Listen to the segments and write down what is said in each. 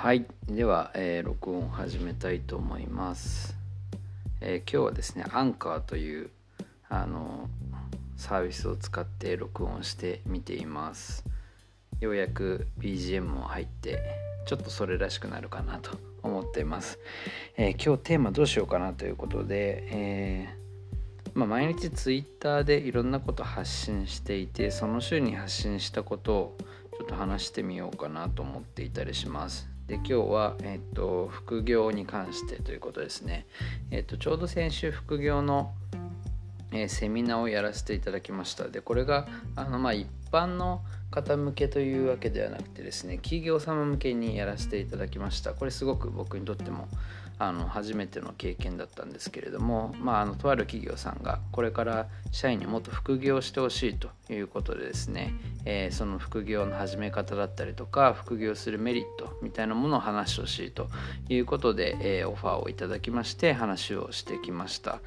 はい。では、えー、録音を始めたいと思います、えー今日はですねアンカーというあのサービスを使って録音してみています。ようやく BGM も入ってちょっとそれらしくなるかなと思っています、えー今日テーマどうしようかなということで、えまあ、毎日 Twitter でいろんなこと発信していてその週に発信したことをちょっと話してみようかなと思っていたりします。で今日は、えっと副業に関してということですね。えっとちょうど先週副業の、えーセミナーをやらせていただきました。でこれがあの、まあ、一般の方向けというわけではなくてですね企業様向けにやらせていただきました。これすごく僕にとってもあの初めての経験だったんですけれども、まあ、あのとある企業さんがこれから社員にもっと副業してほしいということでですね、えーその副業の始め方だったりとか副業するメリットみたいなものを話してほしいということで、えーオファーをいただきまして話をしてきました。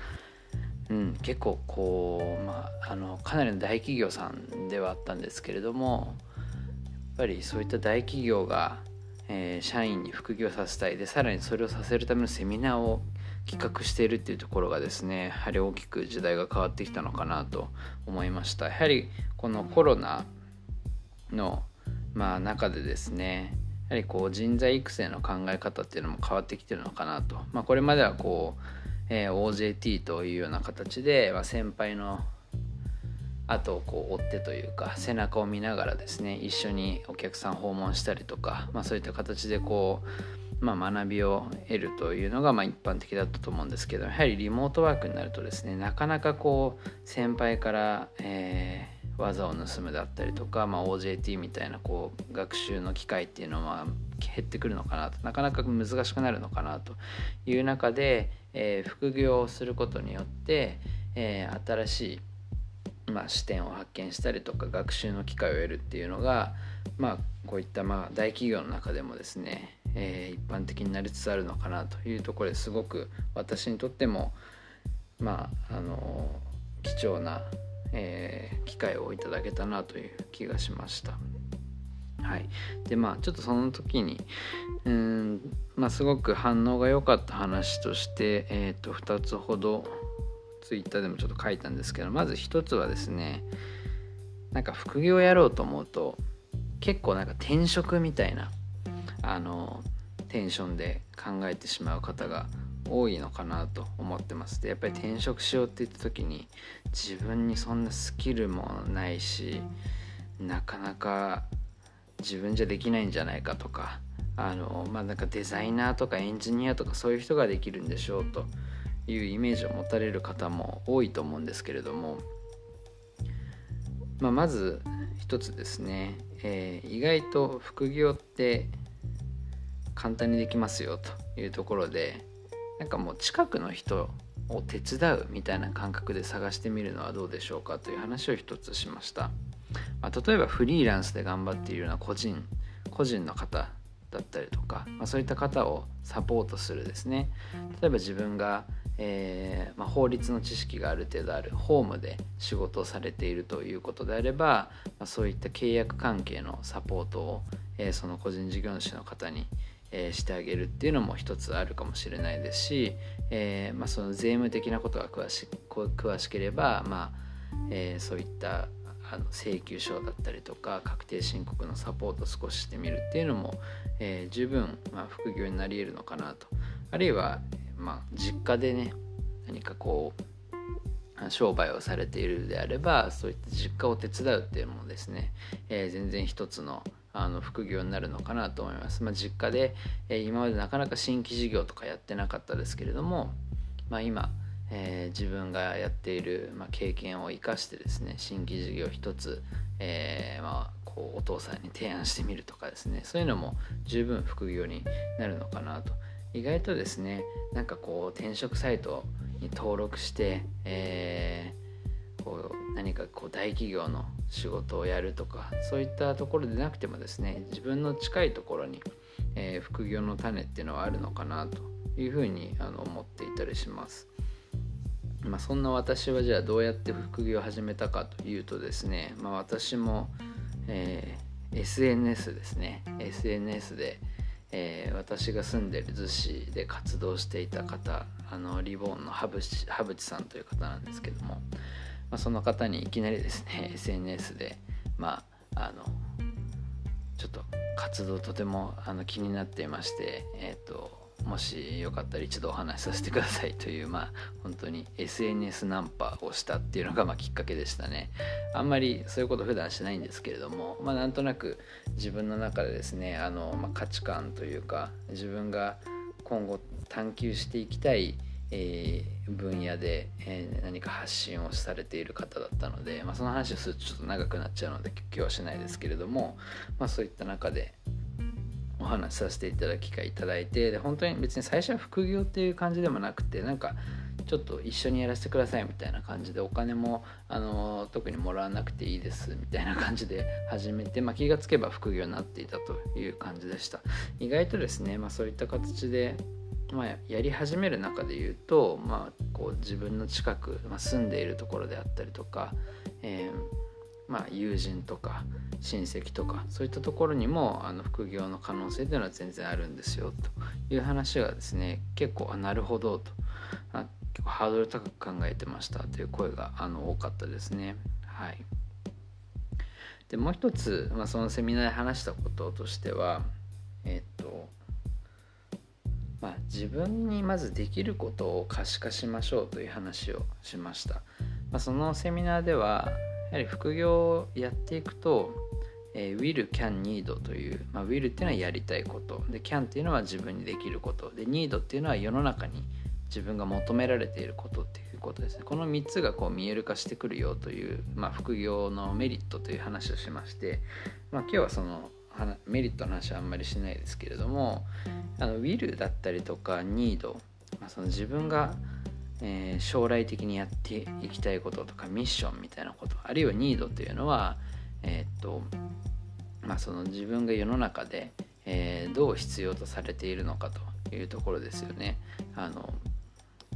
うん、結構こう、まあ、あのかなりの大企業さんではあったんですけれどもやっぱりそういった大企業が、え社員に副業させたい。でさらにそれをさせるためのセミナーを企画しているっていうところがですねやはり大きく時代が変わってきたのかなと思いました。やはりこのコロナの、まあ、中でですねやはりこう人材育成の考え方っていうのも変わってきてるのかなと、まあ、これまではこう、えー OJT というような形で、まあ、先輩の後をこう追ってというか背中を見ながらですね一緒にお客さん訪問したりとか、まあ、そういった形でこう、まあ、学びを得るというのがま一般的だったと思うんですけどやはりリモートワークになるとですねなかなかこう先輩から、えー技を盗むだったりとか、まあ、OJT みたいなこう学習の機会っていうのは減ってくるのかなとなかなか難しくなるのかなという中で、えー副業をすることによって、えー新しいまあ、視点を発見したりとか学習の機会を得るっていうのが、まあ、こういったまあ大企業の中でもですね、えー一般的になりつつあるのかなというところですごく私にとっても、まあ、あの貴重な、えー機会をいただけたなという気がしました。はい、でまあちょっとその時にうんまあすごく反応が良かった話として、えー、と2つほどツイッターでもちょっと書いたんですけどまず一つはですねなんか副業やろうと思うと結構なんか転職みたいなあのテンションで考えてしまう方が多いのかなと思ってます。でやっぱり転職しようって言った時に自分にそんなスキルもないしなかなか自分じゃできないんじゃないかとかあのまあなんかデザイナーとかエンジニアとかそういう人ができるんでしょうというイメージを持たれる方も多いと思うんですけれども、まあ、まず一つですね、えー意外と副業って簡単にできますよというところでなんかもう近くの人を手伝うみたいな感覚で探してみるのはどうでしょうかという話を一つしました。まあ、例えばフリーランスで頑張っているような個人個人の方だったりとか、まあ、そういった方をサポートするですね例えば自分が、えーまあ、法律の知識がある程度あるホームで仕事をされているということであれば、まあ、そういった契約関係のサポートを、えーその個人事業主の方に、えーしてあげるっていうのも一つあるかもしれないですし、えまあ、その税務的なことが詳し詳しければ、まえそういったあの請求書だったりとか確定申告のサポートを少ししてみるっていうのも、え十分、ま、副業になり得るのかなと。あるいは、まあ、実家でね何かこう商売をされているであればそういった実家を手伝うっていうのもですね、えー全然一つのあの副業になるのかなと思います。まあ、実家で、えー今までなかなか新規事業とかやってなかったですけれども、まあ、今、えー自分がやっている、まあ、経験を生かしてですね新規事業一つ、えーまあ、こうお父さんに提案してみるとかですねそういうのも十分副業になるのかなと意外とですねなんかこう転職サイトに登録して、えーこう何かこう大企業の仕事をやるとかそういったところでなくてもですね自分の近いところに、えー副業の種っていうのはあるのかなというふうにあの思っていたりします。まあ、そんな私はじゃあどうやって副業を始めたかというとですね、まあ、私も、えー SNS ですね SNS で、えー、私が住んでる逗子で活動していた方あのリボンの羽淵羽淵さんという方なんですけども、まあ、その方にいきなりですね SNS でまああのちょっと活動とてもあの気になっていましてえっ、ー、ともしよかったら一度お話しさせてくださいというまあ本当に SNS ナンパをしたっていうのがまあきっかけでしたね。あんまりそういうこと普段しないんですけれどもまあなんとなく自分の中でですねあの、まあ、価値観というか自分が今後探求していきたいえー、分野で、えー、何か発信をされている方だったので、まあ、その話をするとちょっと長くなっちゃうので今日はしないですけれども、まあ、そういった中でお話しさせていただく機会いただいてで本当に別に最初は副業っていう感じでもなくてなんかちょっと一緒にやらせてくださいみたいな感じでお金もあの特にもらわなくていいですみたいな感じで始めて、まあ、気がつけば副業になっていたという感じでした。意外とですね、まあ、そういった形でまあ、やり始める中で言うと、まあ、こう自分の近く、まあ、住んでいるところであったりとか、えー、まあ、友人とか親戚とかそういったところにもあの副業の可能性というのは全然あるんですよという話がですね結構あなるほどと。あ結構ハードル高く考えてましたという声があの多かったですね。はい、でもう一つ、まあ、そのセミナーで話したこととしてはえっ、とまあ、自分にまずできることを可視化しましょうという話をしました、まあ、そのセミナーではやはり副業をやっていくと、えー、will, can, need という、まあ、will っていうのはやりたいこと。で can っていうのは自分にできること。で need っていうのは世の中に自分が求められていることっていうことです。ねこの3つがこう見える化してくるよという、まあ、副業のメリットという話をしまして、まあ、今日はそのメリットの話はあんまりしないですけれどもあの will だったりとか need、まあ、その自分が、えー、将来的にやっていきたいこととかミッションみたいなことあるいは need というのはえー、っとまあその自分が世の中で、えー、どう必要とされているのかというところですよね。あの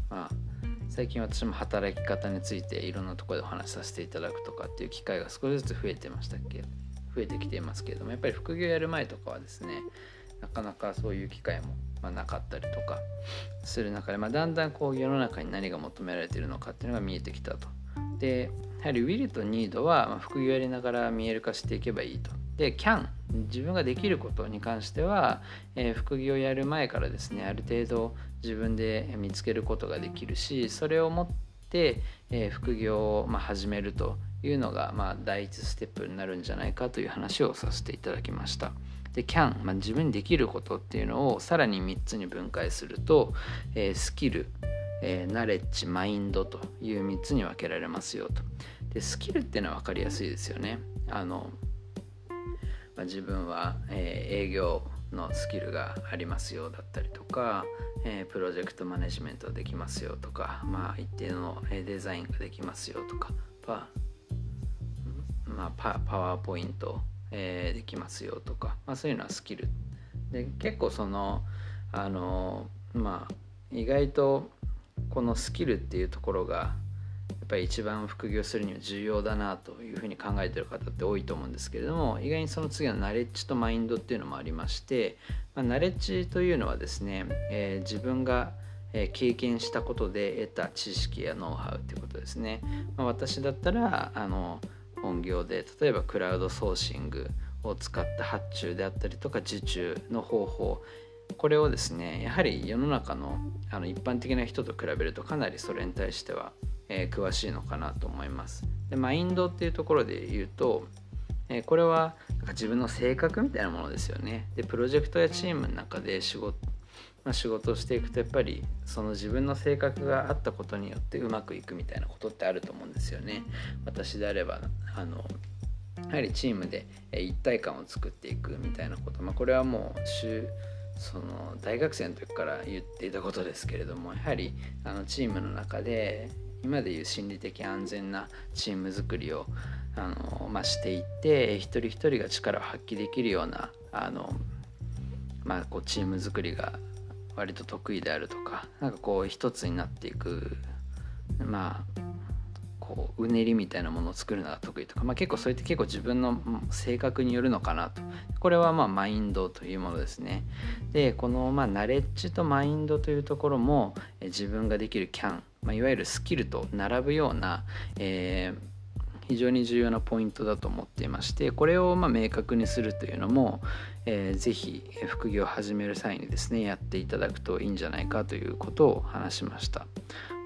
まあ最近私も働き方についていろんなところでお話しさせていただくとかっていう機会が少しずつ増えてましたっけ増えてきていますけれどもやっぱり副業やる前とかはですねなかなかそういう機会も、まあ、なかったりとかする中で、まあ、だんだんこう世の中に何が求められているのかっていうのが見えてきたと。でやはり Will と Need は、副業やりながら見える化していけばいいと。で Can 自分ができることに関しては、えー、副業をやる前からですねある程度自分で見つけることができるしそれをもって、えー、副業を、まあ、始めるというのが、まあ、第一ステップになるんじゃないかという話をさせていただきました。で can、まあ、自分にできることっていうのをさらに3つに分解すると、えー、スキル、えー、ナレッジマインドという3つに分けられますよと。でスキルっていうのは分かりやすいですよね。あの、まあ、自分は、えー、営業のスキルがありますよだったりとか、えー、プロジェクトマネジメントできますよとか、まあ、一定のデザインができますよとか,、まあ、パワーポイントえー、できますよとか、まあ、そういうのはスキル。で結構そのあのまあ意外とこのスキルっていうところがやっぱり一番副業するには重要だなというふうに考えてる方って多いと思うんですけれども意外にその次のナレッジとマインドっていうのもありまして、まあ、ナレッジというのはですね、えー、自分が経験したことで得た知識やノウハウっていうことですね、まあ、私だったらあの本業で例えばクラウドソーシングを使った発注であったりとか受注の方法これをですねやはり世の中のあの一般的な人と比べるとかなりそれに対しては、えー、詳しいのかなと思います。でマインドっていうところで言うと、えー、これはなんか自分の性格みたいなものですよね。でプロジェクトやチームの中で仕事まあ、仕事をしていくとやっぱりその自分の性格があったことによってうまくいくみたいなことってあると思うんですよね。私であればあのやはりチームで一体感を作っていくみたいなこと、まあ、これはもうその大学生の時から言っていたことですけれどもやはりあのチームの中で今でいう心理的安全なチーム作りをあの、まあ、していって一人一人が力を発揮できるようなあの、まあ、こうチーム作りが割と得意であるとかなんかこう一つになっていくまあこううねりみたいなものを作るのが得意とか、まあ、結構それって結構自分の性格によるのかなと。これはまあマインドというものですね。でこのまあナレッジとマインドというところも自分ができるキャン、まあ、いわゆるスキルと並ぶような、えー非常に重要なポイントだと思っていましてこれをま明確にするというのも、えー、ぜひ副業を始める際にですねやっていただくといいんじゃないかということを話しました、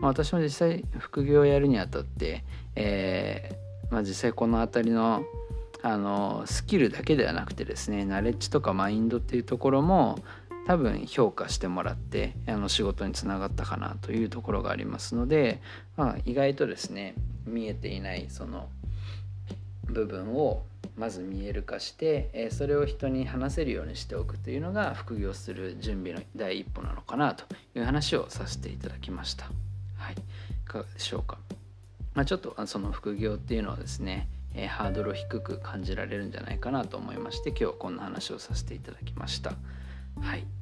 まあ、私も実際副業をやるにあたって、えー、まあ、実際この辺りのあのスキルだけではなくてですねナレッジとかマインドっていうところも多分評価してもらってあの仕事につながったかなというところがありますので、まあ、意外とですね見えていないその部分をまず見える化して、それを人に話せるようにしておくというのが副業する準備の第一歩なのかなという話をさせていただきました。はい、いかがでしょうか。まあ、ちょっとその副業っていうのはですね、え、ハードルを低く感じられるんじゃないかなと思いまして今日はこんな話をさせていただきました。はい